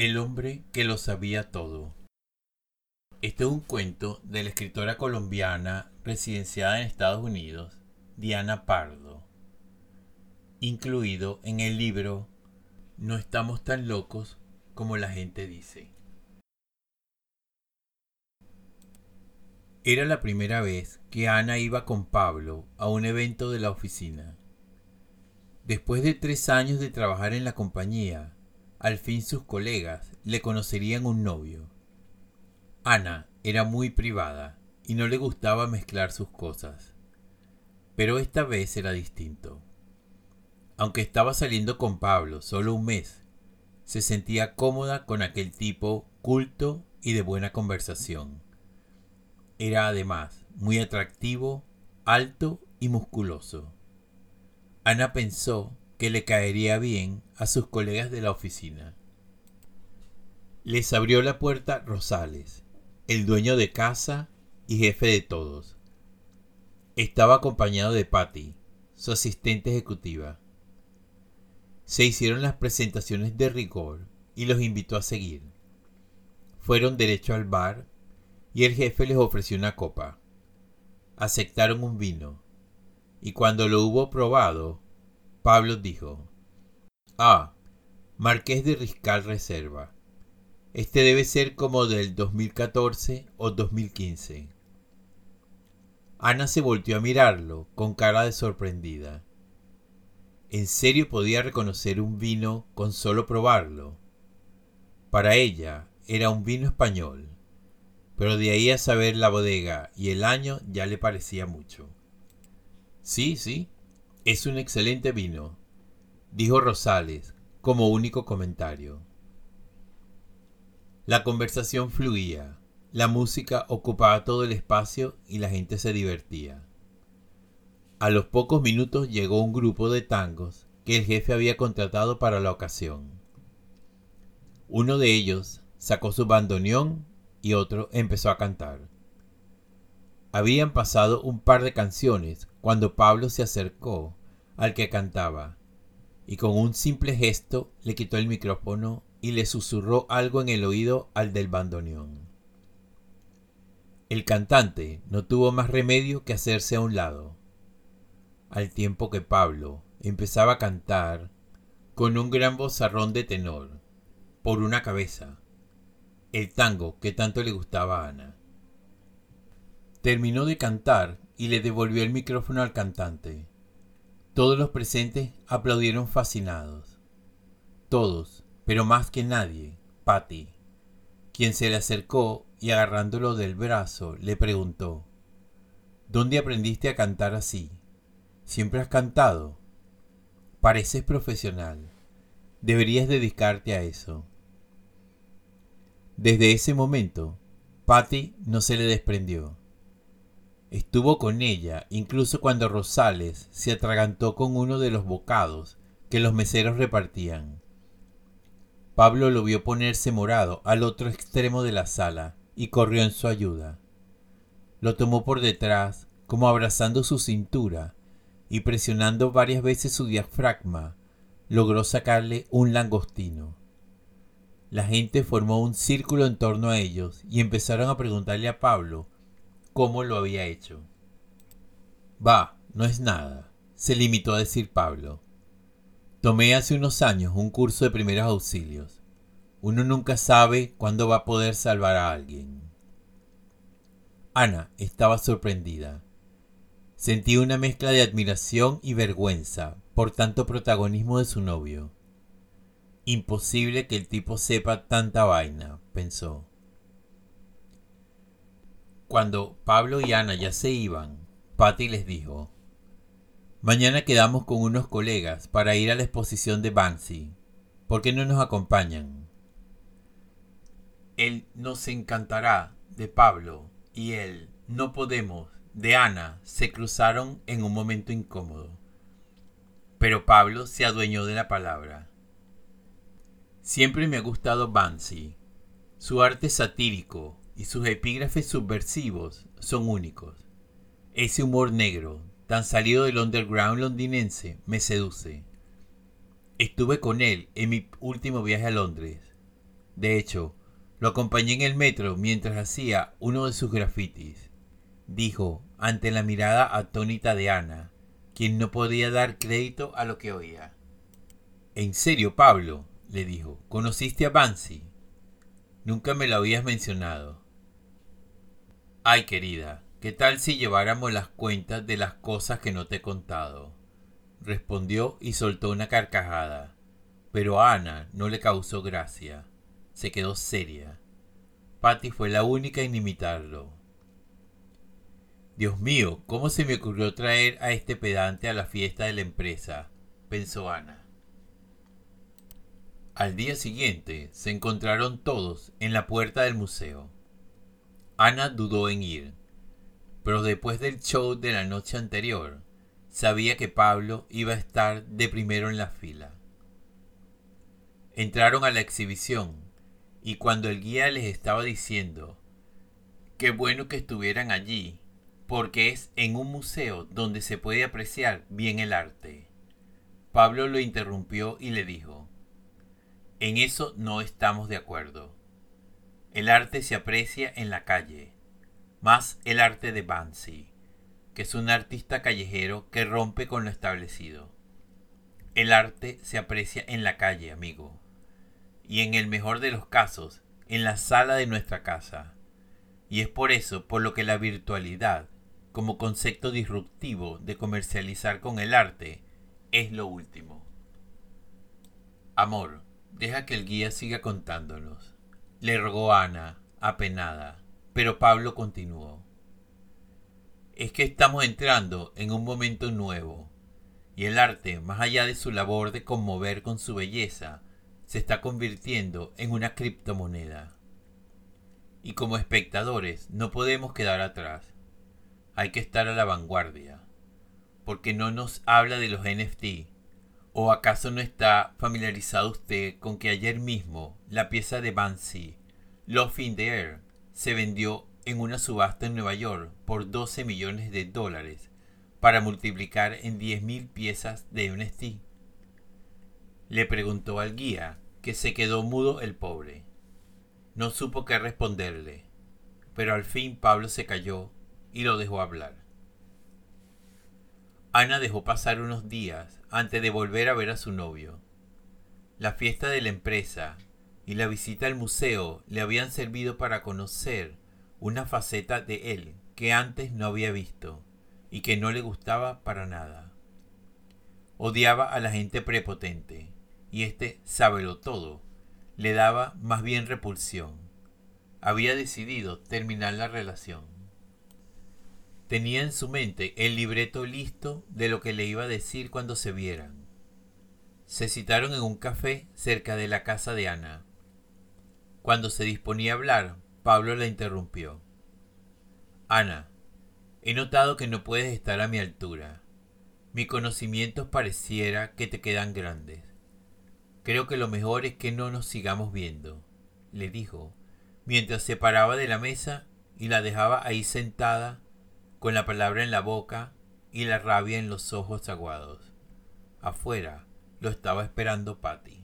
El hombre que lo sabía todo. Este es un cuento de la escritora colombiana residenciada en Estados Unidos, Diana Pardo, incluido en el libro No estamos tan locos como la gente dice. Era la primera vez que Ana iba con Pablo a un evento de la oficina. Después de tres años de trabajar en la compañía, al fin sus colegas le conocerían un novio. Ana era muy privada y no le gustaba mezclar sus cosas. Pero esta vez era distinto. Aunque estaba saliendo con Pablo solo un mes, se sentía cómoda con aquel tipo culto y de buena conversación. Era además muy atractivo, alto y musculoso. Ana pensó que le caería bien a sus colegas de la oficina. Les abrió la puerta Rosales, el dueño de casa y jefe de todos. Estaba acompañado de Patty, su asistente ejecutiva. Se hicieron las presentaciones de rigor y los invitó a seguir. Fueron derecho al bar y el jefe les ofreció una copa. Aceptaron un vino y cuando lo hubo probado Pablo dijo, Ah, Marqués de Riscal Reserva. Este debe ser como del 2014 o 2015. Ana se volvió a mirarlo con cara de sorprendida. ¿En serio podía reconocer un vino con solo probarlo? Para ella era un vino español, pero de ahí a saber la bodega y el año ya le parecía mucho. Sí, sí, es un excelente vino, dijo Rosales como único comentario. La conversación fluía, la música ocupaba todo el espacio y la gente se divertía. A los pocos minutos llegó un grupo de tangos que el jefe había contratado para la ocasión. Uno de ellos sacó su bandoneón y otro empezó a cantar. Habían pasado un par de canciones cuando Pablo se acercó al que cantaba y con un simple gesto le quitó el micrófono y le susurró algo en el oído al del bandoneón. El cantante no tuvo más remedio que hacerse a un lado, al tiempo que Pablo empezaba a cantar con un gran vozarrón de tenor, por una cabeza, el tango que tanto le gustaba a Ana. Terminó de cantar y le devolvió el micrófono al cantante. Todos los presentes aplaudieron fascinados. Todos, pero más que nadie, Patty, quien se le acercó y agarrándolo del brazo le preguntó, ¿Dónde aprendiste a cantar así? ¿Siempre has cantado? Pareces profesional. Deberías dedicarte a eso. Desde ese momento, Patty no se le desprendió. Estuvo con ella incluso cuando Rosales se atragantó con uno de los bocados que los meseros repartían. Pablo lo vio ponerse morado al otro extremo de la sala y corrió en su ayuda. Lo tomó por detrás, como abrazando su cintura, y presionando varias veces su diafragma, logró sacarle un langostino. La gente formó un círculo en torno a ellos y empezaron a preguntarle a Pablo cómo lo había hecho. Va, no es nada, se limitó a decir Pablo. Tomé hace unos años un curso de primeros auxilios. Uno nunca sabe cuándo va a poder salvar a alguien. Ana estaba sorprendida. Sentía una mezcla de admiración y vergüenza por tanto protagonismo de su novio. Imposible que el tipo sepa tanta vaina, pensó. Cuando Pablo y Ana ya se iban, Patty les dijo, Mañana quedamos con unos colegas para ir a la exposición de Banksy. ¿Por qué no nos acompañan? Él nos encantará de Pablo y él no podemos de Ana se cruzaron en un momento incómodo. Pero Pablo se adueñó de la palabra. Siempre me ha gustado Banksy. Su arte satírico, y sus epígrafes subversivos son únicos. Ese humor negro, tan salido del underground londinense, me seduce. Estuve con él en mi último viaje a Londres. De hecho, lo acompañé en el metro mientras hacía uno de sus grafitis, dijo ante la mirada atónita de Ana, quien no podía dar crédito a lo que oía. En serio, Pablo, le dijo, ¿conociste a Bansi? Nunca me lo habías mencionado. Ay, querida, ¿qué tal si lleváramos las cuentas de las cosas que no te he contado? respondió y soltó una carcajada. Pero Ana no le causó gracia. Se quedó seria. Patty fue la única en imitarlo. Dios mío, ¿cómo se me ocurrió traer a este pedante a la fiesta de la empresa? pensó Ana. Al día siguiente se encontraron todos en la puerta del museo. Ana dudó en ir, pero después del show de la noche anterior, sabía que Pablo iba a estar de primero en la fila. Entraron a la exhibición y cuando el guía les estaba diciendo qué bueno que estuvieran allí, porque es en un museo donde se puede apreciar bien el arte. Pablo lo interrumpió y le dijo, en eso no estamos de acuerdo. El arte se aprecia en la calle, más el arte de Banksy que es un artista callejero que rompe con lo establecido. El arte se aprecia en la calle, amigo, y en el mejor de los casos, en la sala de nuestra casa. Y es por eso por lo que la virtualidad, como concepto disruptivo de comercializar con el arte, es lo último. Amor, deja que el guía siga contándonos, le rogó Ana, apenada, pero Pablo continuó es que estamos entrando en un momento nuevo y el arte, más allá de su labor de conmover con su belleza, se está convirtiendo en una criptomoneda. Y como espectadores no podemos quedar atrás. Hay que estar a la vanguardia. Porque no nos habla de los NFT. ¿O acaso no está familiarizado usted con que ayer mismo la pieza de Banksy, Love in Air, se vendió en una subasta en Nueva York por 12 millones de dólares para multiplicar en 10.000 piezas de NFT. Le preguntó al guía, que se quedó mudo el pobre. No supo qué responderle, pero al fin Pablo se calló y lo dejó hablar. Ana dejó pasar unos días antes de volver a ver a su novio. La fiesta de la empresa y la visita al museo le habían servido para conocer una faceta de él que antes no había visto y que no le gustaba para nada. Odiaba a la gente prepotente y este sábelo todo le daba más bien repulsión. Había decidido terminar la relación. Tenía en su mente el libreto listo de lo que le iba a decir cuando se vieran. Se citaron en un café cerca de la casa de Ana. Cuando se disponía a hablar, Pablo la interrumpió. Ana, he notado que no puedes estar a mi altura. Mis conocimientos pareciera que te quedan grandes. Creo que lo mejor es que no nos sigamos viendo, le dijo, mientras se paraba de la mesa y la dejaba ahí sentada, con la palabra en la boca y la rabia en los ojos aguados. Afuera lo estaba esperando Patty.